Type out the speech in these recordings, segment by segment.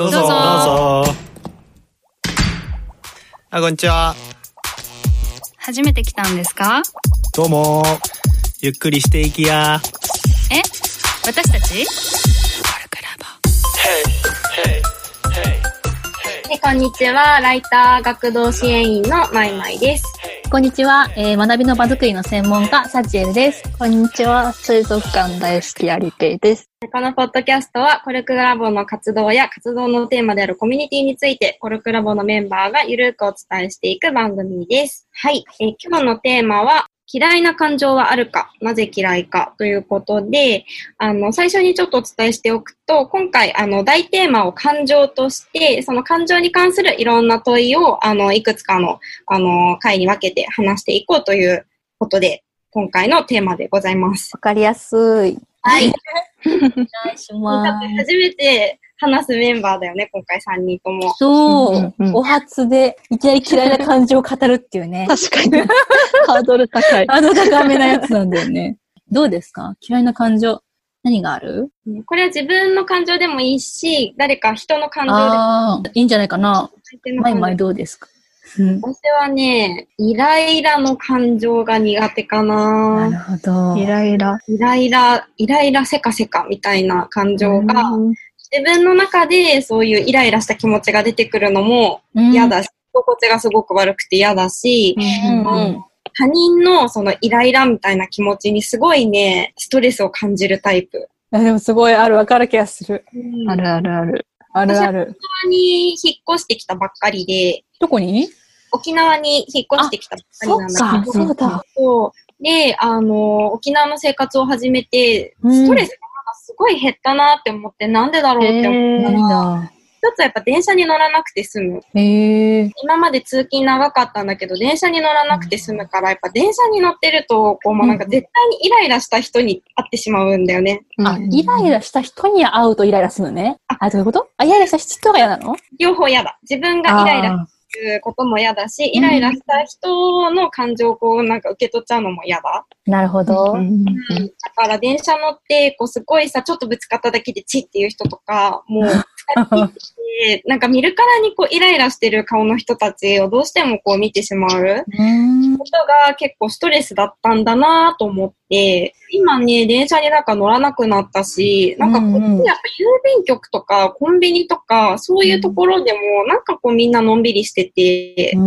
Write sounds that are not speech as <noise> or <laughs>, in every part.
どうぞ。どうぞあ、こんにちは。初めて来たんですか？どうも。ゆっくりしていきや。え？私たち？はい、こんにちは。ライター学童支援員のまいまいです。こんにちは、えー学びの場作りの専門家、サチエルです。こんにちは。水族館大好きアリペイです。このポッドキャストは、コルクラボの活動や活動のテーマであるコミュニティについて、コルクラボのメンバーがゆるくお伝えしていく番組です。はい、えー今日のテーマは、嫌いな感情はあるか、なぜ嫌いかということで、あの、最初にちょっとお伝えしておくと、今回、あの、大テーマを感情として、その感情に関するいろんな問いを、あの、いくつかの、あの、回に分けて話していこうということで、今回のテーマでございます。わかりやすい。はい。お願いし多ます。<laughs> 分初めて話すメンバーだよね、今回3人とも。そう、うんうんうんお初でいきなり嫌いな感情を語るっていうね。確かに。<laughs> ハードル高い。あの高めなやつなんだよね。どうですか？嫌いな感情。何がある？これは自分の感情でもいいし、誰か人の感情でもああ、いいんじゃないかな。相手の感情マイマイどうですか？うん私はね、イライラの感情が苦手かなるな。ほど。イライラ。イライラ、イライラせかせかみたいな感情が、うん自分の中でそういうイライラした気持ちが出てくるのもうん嫌だし、心地がすごく悪くて嫌だし、うんうん。他人のそのイライラみたいな気持ちにすごいね、ストレスを感じるタイプ。あでもすごいある、わかる気がする。あるあるある。あるある。沖縄に引っ越してきたばっかりで、どこに？沖縄に引っ越してきたばっかりなんだけど、そうだ。そうで、あの、沖縄の生活を始めて、うんストレスがなんかすごい減ったなって思って、なんでだろうって思った。一つはやっぱ電車に乗らなくて済む。今まで通勤長かったんだけど、電車に乗らなくて済むから、やっぱ電車に乗ってると、こう、もうなんか絶対にイライラした人に会ってしまうんだよね。あ、イライラした人に会うとイライラするのね。あ、どういうこと？あ、イライラした人が嫌なの？両方嫌だ。自分がイライラすることも嫌だし、イライラした人の感情をこう、なんか受け取っちゃうのも嫌だ。なるほど。うんだから電車乗って、こうすごいさ、ちょっとぶつかっただけでチッっていう人とか、もう、<laughs> なんか見るからにこうイライラしてる顔の人たちをどうしてもこう見てしまううん。ことが結構ストレスだったんだなと思って、今ね、電車になんか乗らなくなったし、なんかこっちやっぱ郵便局とかコンビニとか、そういうところでもなんかこうみんなのんびりしてて、う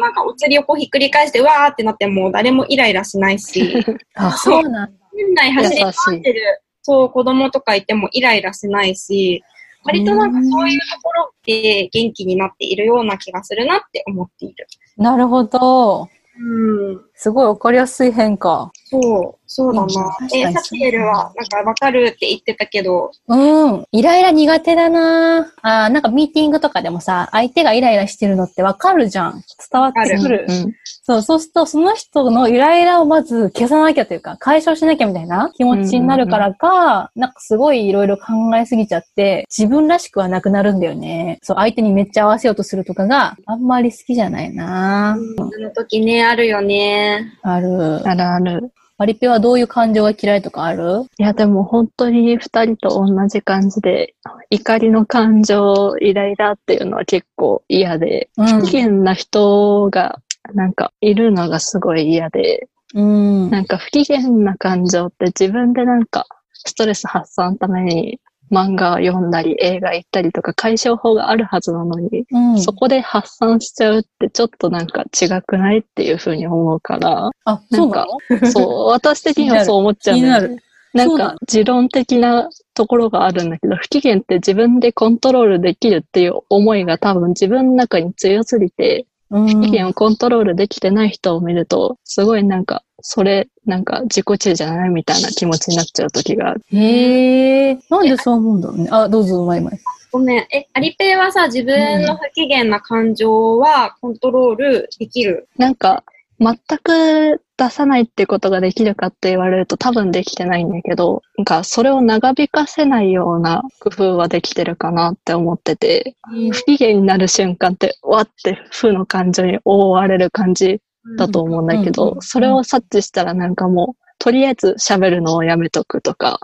なんかお釣りをこうひっくり返してわーってなっても誰もイライラしないし、<laughs> あ、そうなんだ。店内走り回ってる、そう、子供とかいてもイライラしないし、割となんかそういうところって元気になっているような気がするなって思っている。なるほど。うん。すごいわかりやすい変化。そう、そうだな。え、サチエルは、なんかわかるって言ってたけど、うん。イライラ苦手だなあーなんかミーティングとかでもさ、相手がイライラしてるのってわかるじゃん。伝わってくる。うんそう、そうすると、その人のイライラをまず消さなきゃというか、解消しなきゃみたいな気持ちになるからか、なんかすごいいろいろ考えすぎちゃって、自分らしくはなくなるんだよね。そう、相手にめっちゃ合わせようとするとかがあんまり好きじゃないなあの時ね、あるよね。ある。あるある。マリペはどういう感情が嫌いとかある？いや、でも本当に二人と同じ感じで、怒りの感情、イライラっていうのは結構嫌で、うん不機嫌な人がなんかいるのがすごい嫌で、うん。なんか不機嫌な感情って自分でなんかストレス発散のために漫画を読んだり映画行ったりとか解消法があるはずなのに、うん、そこで発散しちゃうってちょっとなんか違くないっていうふうに思うから、あ、そうなの？そう、私的にはそう思っちゃうんだよね。なんか持論的なところがあるんだけど、不機嫌って自分でコントロールできるっていう思いが多分自分の中に強すぎて、うん不機嫌をコントロールできてない人を見ると、すごいなんか、それ、なんか自己中じゃないみたいな気持ちになっちゃう時がある。へえ、なんでそう思うんだろうね。あ、どうぞ、マイマイ。ごめん。え、アリペイはさ、自分の不機嫌な感情はコントロールできる？なんか、全く出さないってことができるかって言われると多分できてないんだけど、なんかそれを長引かせないような工夫はできてるかなって思ってて、不機嫌になる瞬間って、わって負の感情に覆われる感じだと思うんだけど、それを察知したらなんかもうとりあえず喋るのをやめとくとか。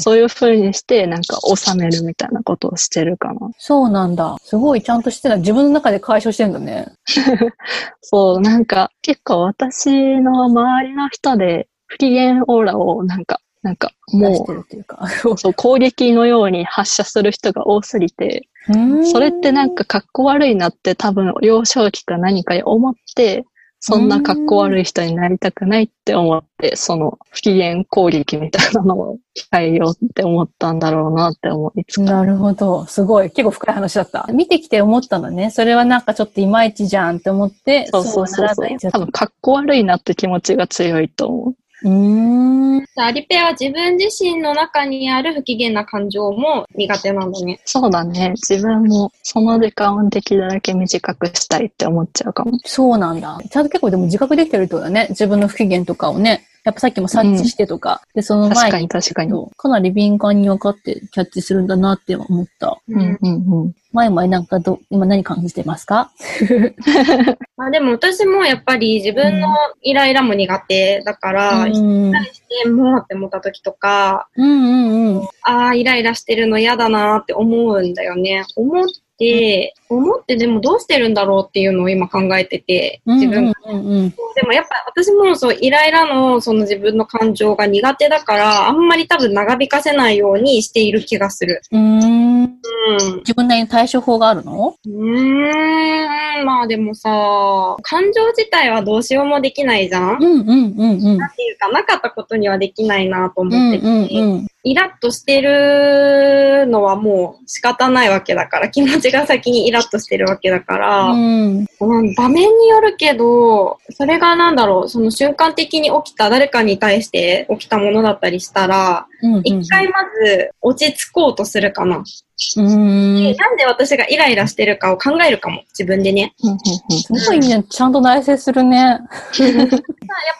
そういう風にして、なんか収めるみたいなことをしてるかな。そうなんだ。すごいちゃんとしてた。自分の中で解消してんだね。<laughs> そう、なんか結構私の周りの人で不機嫌オーラをなんか、なんかもう <laughs> そう、攻撃のように発射する人が多すぎて、うんそれってなんか格好悪いなって多分幼少期か何かに思って、そんな格好悪い人になりたくないって思って、その不機嫌攻撃みたいなのを控えようって思ったんだろうなって思いつか。なるほど。すごい。結構深い話だった。見てきて思ったんだね。それはなんかちょっといまいちじゃんって思って、そうそうそうそう。多分格好悪いなって気持ちが強いと思う。うーん。じゃあアリペアは自分自身の中にある不機嫌な感情も苦手なんだね。そうだね。自分もその時間をできるだけ短くしたいって思っちゃうかも。そうなんだ。ちゃんと結構でも自覚できてるってことだね。自分の不機嫌とかをね。やっぱさっきも察知してとか。で、その確か前にに確かに。かなり敏感に分かってキャッチするんだなって思った。うんうんうん。前々なんかど、今何感じてますか？ま <laughs> あでも私もやっぱり自分のイライラも苦手だから、人うんに対してもうって思った時とか、うんうんうん。ああ、イライラしてるの嫌だなって思うんだよね。思って、思ってでもどうしてるんだろうっていうのを今考えてて、自分がうんうんうん。でもやっぱ私もそうイライラのその自分の感情が苦手だから、あんまり多分長引かせないようにしている気がする。うーん。うん。自分なりに対処法があるの？うーん、まあでもさ、感情自体はどうしようもできないじゃん、うんうんうんうん。なんていうか、なかったことにはできないなとう思ってて、んうんうん。イラッとしてるのはもう仕方ないわけだから、気持ちが先にイラッとしてるわけだから、うん。うん、場面によるけど、それがなんだろう、その瞬間的に起きた誰かに対して起きたものだったりしたら、うん。一回まず落ち着こうとするかな。うん。でなんで私がイライラしてるかを考えるかも、自分でね。うんうんすごいね。ちゃんと内省するね。<laughs> やっ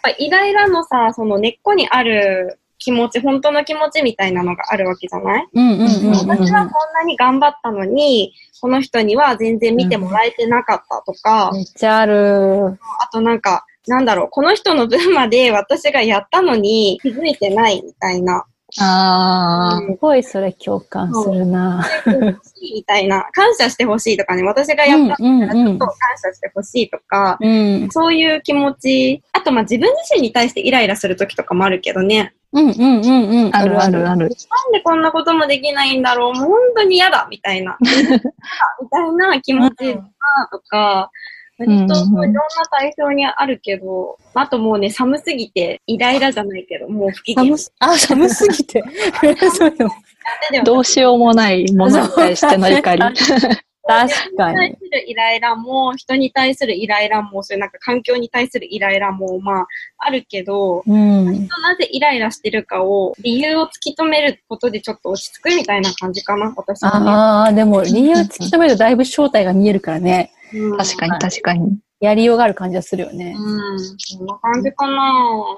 ぱイライラのさ、その根っこにある気持ち、本当の気持ちみたいなのがあるわけじゃない、うんうんうんうん。私はこんなに頑張ったのに、この人には全然見てもらえてなかったとか、めっちゃある。あとなんか、なんだろう、この人の分まで私がやったのに気づいてないみたいな。ああ、すごいそれ共感するな。欲しいみたいな。感謝してほしいとかね、私がやったうんうんうんからちょっと感謝してほしいとか、うん。そういう気持ち。あと、まあ自分自身に対してイライラするときとかもあるけどね。うんうんうんうん。あるあるある。なんでこんなこともできないんだろうもう本当に嫌だみたいな。<laughs> みたいな気持ちとか、割といろんな対象にあるけど、あともうね、寒すぎて、イライラじゃないけど、もう不機嫌。寒す、あ、寒すぎて。<laughs> そうよでもどうしようもないものに対しての怒り。確かに。人に対するイライラも、人に対するイライラも、そういうなんか環境に対するイライラも、まあ、あるけど、うん。なぜイライラしてるかを、理由を突き止めることでちょっと落ち着くみたいな感じかな、私はね。ああ、でも理由突き止めるとだいぶ正体が見えるからね。うん確かに確かに。やりようがある感じがするよね。うん、そんな感じかな。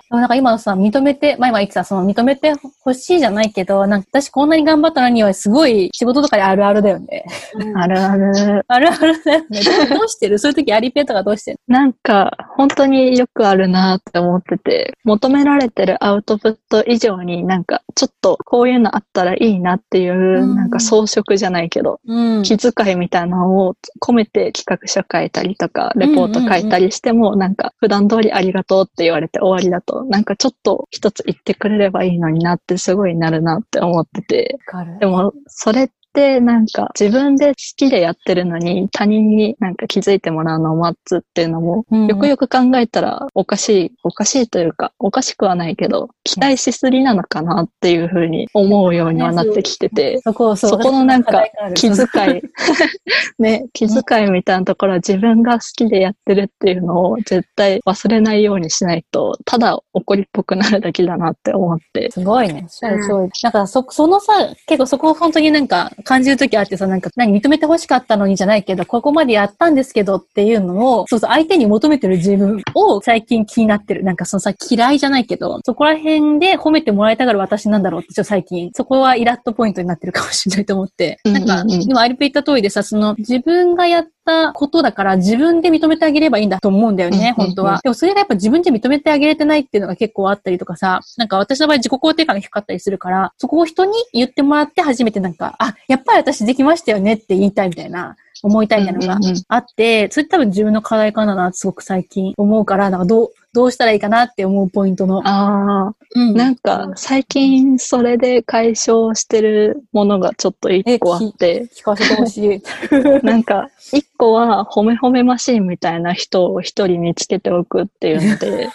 でもなんか今のさ、認めて、前々言ってた、その認めてほしいじゃないけど、なんか私こんなに頑張ったのにはすごい仕事とかであるあるだよね。あるある。あるあるだよね。どうしてる？そういう時アリペとかどうしてる？なんか、本当によくあるなって思ってて、求められてるアウトプット以上になんか、ちょっとこういうのあったらいいなっていう、うんなんか装飾じゃないけど、うん気遣いみたいなのを込めて企画書書いたりとか、レポート書いたりしても、なんか普段通りありがとうって言われて終わりだと、なんかちょっと一つ言ってくれればいいのになってすごいなるなって思ってて、でも、それってなんか自分で好きでやってるのに他人になんか気づいてもらうのを待つっていうのも、うん。よくよく考えたらおかしい、おかしいというか、おかしくはないけど、期待しすぎなのかなっていうふうに思うようにはなってきてて、そこ、のなんか気遣い、<laughs> ね、気遣いみたいなところは自分が好きでやってるっていうのを絶対忘れないようにしないと、ただ怒りっぽくなるだけだなって思って。すごいね。そうそう。なんかそ、そのさ、結構そこを本当になんか感じるときあってさ、なんか何認めて欲しかったのにじゃないけど、ここまでやったんですけどっていうのを、そうそう、相手に求めてる自分を最近気になってる。なんかそのさ、嫌いじゃないけど、そこら辺で褒めてもらえたから私なんだろうって、ちょっと最近、そこはイラッとポイントになってるかもしれないと思って。うんなんか、今アリペ言った通りでさ、その自分がやっったことだから自分で認めてあげればいいんだと思うんだよね、本当は。でもそれがやっぱ自分で認めてあげれてないっていうのが結構あったりとかさ、なんか私の場合自己肯定感が低かったりするから、そこを人に言ってもらって初めてなんか、あ、やっぱり私できましたよねって言いたいみたいな。思いたいみたいなのがあって、それ多分自分の課題かなすごく最近思うから、なんかどう、どうしたらいいかなって思うポイントの。ああ、うん。なんか最近それで解消してるものがちょっと一個あって、聞かせてほしい。<laughs> なんか一個は褒め褒めマシーンみたいな人を一人見つけておくっていうので、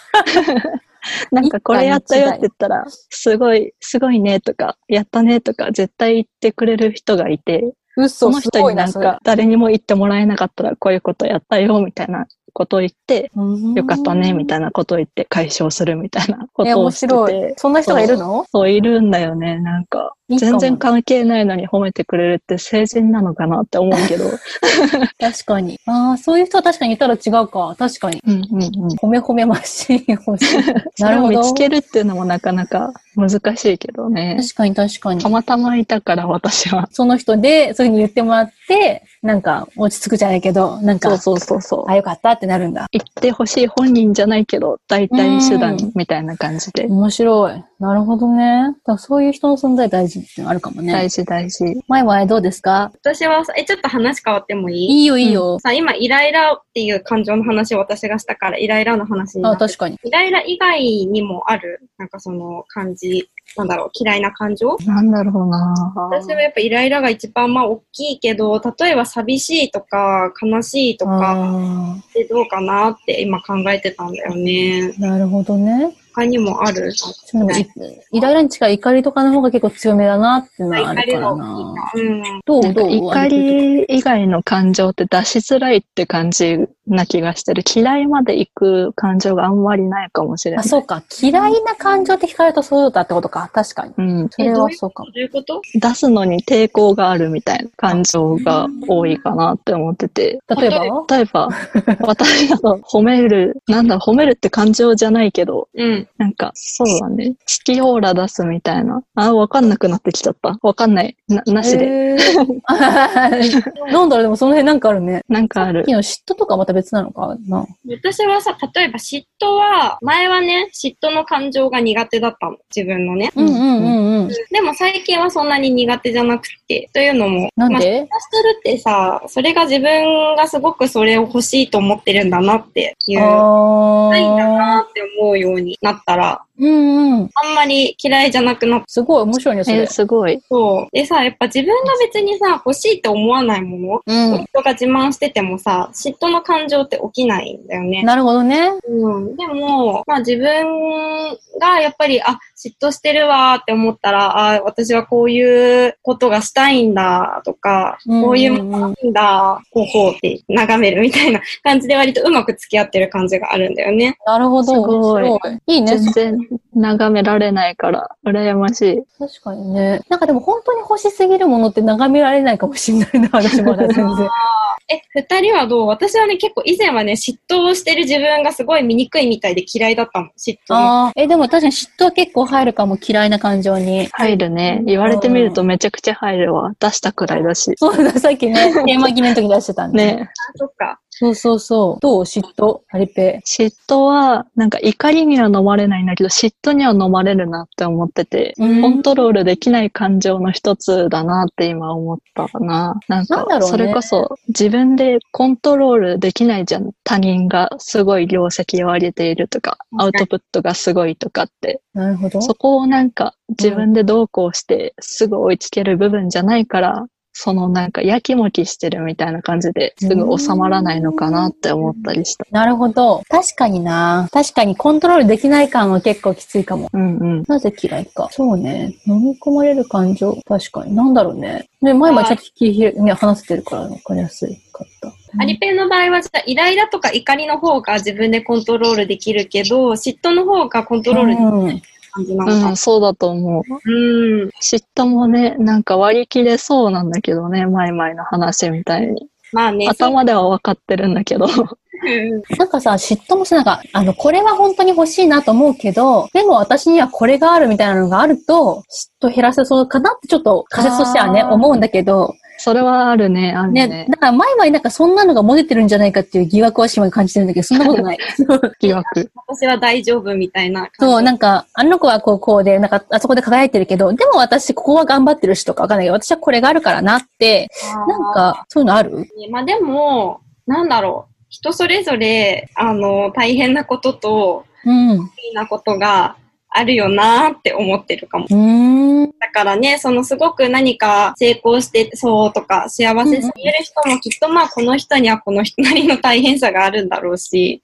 <laughs> なんかこれやったよって言ったら、すごい、すごいねとか、やったねとか絶対言ってくれる人がいて、そ嘘、の人になんか誰にも言ってもらえなかったらこういうことやったよみたいなことを言って、よかったねみたいなことを言って解消するみたいなことをして白いて。、そんな人がいるの？そういるんだよね。なんか、全然関係ないのに褒めてくれるって成人なのかなって思うけど。<laughs> 確かに。ああ、そういう人は確かにいたら違うか。確かに。うんうんうん。褒め褒めマシーン欲しい。<laughs> そなるほど。見つけるっていうのもなかなか難しいけどね。確かに確かにた。またまいたから私は。その人で、そういうふうに言ってもらって、なんか落ち着くじゃないけど、なんか、そうそうそうそう。あ、よかったってなるんだ。言ってほしい本人じゃないけど、代替手段みたいな感じで。面白い。なるほどね。だそういう人の存在大事ってのあるかもね。大事大事。前々どうですか？私はさ、え、ちょっと話変わってもいい？いいよいいよ。さ、今、イライラっていう感情の話を私がしたから、イライラの話になあ、確かに。イライラ以外にもある？なんかその感じ、なんだろう、嫌いな感情？なんだろうな私はやっぱイライラが一番まあ大きいけど、例えば寂しいとか悲しいとかあってどうかなって今考えてたんだよね。ーなるほどね。他にもある？でもいイライラに近い怒りとかの方が結構強めだなっていうのはあるからな。うん。どうどう？怒り以外の感情って出しづらいって感じな気がしてる。嫌いまで行く感情があんまりないかもしれなあ、い。そうか。嫌いな感情って聞かれるとそうだってことか。確かに。うん。それはそうかも。どういうこと？出すのに抵抗があるみたいな感情が多いかなって思ってて。例えば？例えば、私だと褒める、なんだ、褒めるって感情じゃないけど、うん。なんか、そうだね。好きオーラ出すみたいな。あ、わかんなくなってきちゃった。わかんない。な、なしで。<laughs> なんだろう、でもその辺なんかあるね。なんかあるさっき。の嫉妬とかまた別なのかな？私はさ、例えば嫉妬は、前はね、嫉妬の感情が苦手だったの。自分のね。うんうんうんうん。でも最近はそんなに苦手じゃなくて、というのも、まあ、なんで？嫉妬するってさ、それが自分がすごくそれを欲しいと思ってるんだなっていう、あないんだなあ。って思うようになったら、うんうん。あんまり嫌いじゃなくなっすごい面白いね、そえれ。すごい。そう。でさ、やっぱ自分が別にさ、欲しいって思わないもの、うん。人が自慢しててもさ、嫉妬の感情って起きないんだよね。なるほどね。うん。でも、まあ自分がやっぱり、あ、嫉妬してるわーって思ったら、あ、私はこういうことがしたいんだとか、うんこういうものなんだ、ほうほうって眺めるみたいな感じで割とうまく付き合ってる感じがあるんだよね。なるほど。すごい。いいね。全然眺められないから、羨ましい。確かにね。なんかでも本当に欲しすぎるものって眺められないかもしれないな、私まだ全然。<laughs> え、二人はどう？私はね、結構以前はね、嫉妬をしてる自分がすごい醜いみたいで嫌いだったの。嫉妬あ。え、でも確かに嫉妬は結構入るかも、嫌いな感情に。入るね。言われてみるとめちゃくちゃ入るわ。出したくらいだし。そうだ、さっきね、<laughs> テーマ決めの時出してたんで。ね。あ、そっか。そうそうそう。どう？嫉妬？ハリペ嫉妬は、なんか怒りには飲まれないんだけど、嫉妬には飲まれるなって思ってて、うんコントロールできない感情の一つだなって今思ったかな。なんかなんだろう、ねそれこそ自分でコントロールできないじゃん。他人がすごい業績を上げているとか、アウトプットがすごいとかって。なるほど。そこをなんか自分でどうこうしてすぐ追いつける部分じゃないから、そのなんかやきもきしてるみたいな感じですぐ収まらないのかなって思ったりした。なるほど。確かにな。確かにコントロールできない感は結構きついかも。うんうん。なぜ嫌いか。そうね。飲み込まれる感情。確かに。なんだろうね。ね、前々ちょっと聞き、ね、話せてるから分かりやすいかった。アリペンの場合は、じゃあ、イライラとか怒りの方が自分でコントロールできるけど、嫉妬の方がコントロールできるうん。感じなのかうん、。そうだと思う。うん。嫉妬もね、なんか割り切れそうなんだけどね、前々の話みたいに。まあね。頭では分かってるんだけど。うんなんかさ、嫉妬もしなんか、あの、これは本当に欲しいなと思うけど、でも私にはこれがあるみたいなのがあると、嫉妬減らせそうかなってちょっと仮説としてはね、思うんだけど、それはあるね、あるね。ね、だから前々なんかそんなのがモテてるんじゃないかっていう疑惑は島が感じてるんだけど、そんなことない。<laughs> 疑惑。私は大丈夫みたいな。そう、なんか、あの子はこう、こうで、なんか、あそこで輝いてるけど、でも私、ここは頑張ってるしとかわかんないけど、私はこれがあるからなって、なんか、そういうのある？ねまあでも、なんだろう。人それぞれ、あの、大変なことと、うん。ういいなことがあるよなーって思ってるかも。だからね、そのすごく何か成功してそうとか幸せすぎる人もきっとまあこの人にはこの人なりの大変さがあるんだろうし。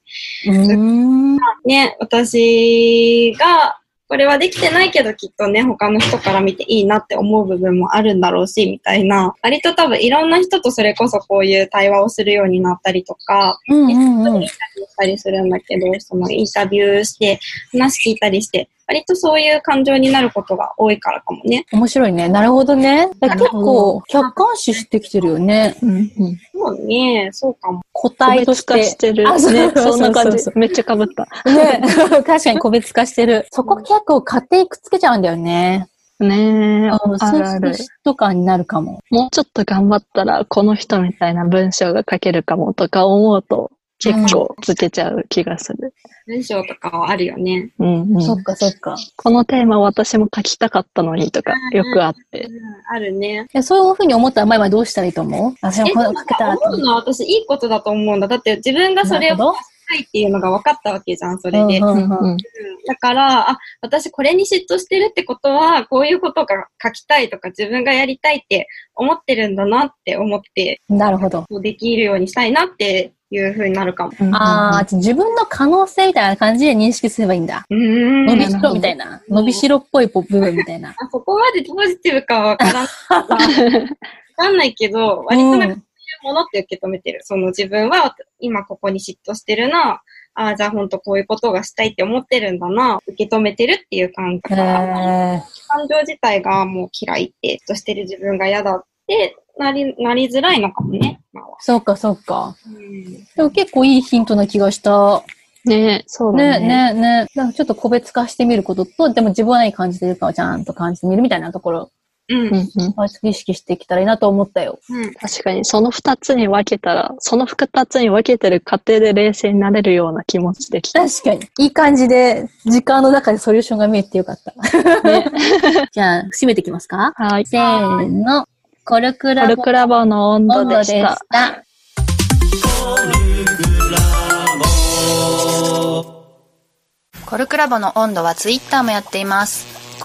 ね、私がこれはできてないけどきっとね、他の人から見ていいなって思う部分もあるんだろうし、みたいな。割と多分いろんな人とそれこそこういう対話をするようになったりとか、うんうんインタうんビューしたりするんだけど、そのインタビューして、話聞いたりして、割とそういう感情になることが多いからかもね。面白いね。なるほどね。結構、客観視してきてるよね。うんうん。そうね、そうかも。個個体として。別化してる。あそうね、そんな感じ。めっちゃ被った。ね <laughs> 確かに個別化してる。そこ結構勝手にくっつけちゃうんだよね。ねえ、うん、あそうるある。とかになるかも。もうちょっと頑張ったら、この人みたいな文章が書けるかもとか思うと、結構つけちゃう気がする。文章とかはあるよね。うんうんそっかそっか。このテーマ私も書きたかったのにとか、よくあってう。ん、あるね。いやそういうふうに思ったら前はどうしたらいいと思う？私もれでも書けたらと思うのは私いいことだと思うんだ。だって自分がそれをいっていうのが分かったわけじゃん、それで。うんうんうんうんだから、あ、私これに嫉妬してるってことは、こういうことが書きたいとか自分がやりたいって思ってるんだなって思って、なるほど。できるようにしたいなっていう風になるかも。うんああ、自分の可能性みたいな感じで認識すればいいんだ。ん。伸びしろみたいな。伸びしろっぽい部分みたいな。あそこまでポジティブかはわからん。わかんないけど、割となんかものって受け止めてる。その自分は今ここに嫉妬してるな。ああ、じゃあ本当こういうことがしたいって思ってるんだな。受け止めてるっていう感覚感情自体がもう嫌いって、嫉妬してる自分が嫌だってなり、なりづらいのかもね。今は。そうかそうか。うんでも結構いいヒントな気がした。ねそうだね、ね。ね、ね。なんかちょっと個別化してみることと、でも自分は何感じてるかをちゃんと感じてみるみたいなところうん。うんうんを意識していけたらいいなと思ったよ。うん。確かに、その二つに分けたら、その二つに分けてる過程で冷静になれるような気持ちできた。確かに。いい感じで、時間の中でソリューションが見えてよかった。<laughs> じゃあ、締めていきますか？はい。せーの。コルクコラボルクラボの温度温度でし。た。コルクラボの温度はツイッターもやっています。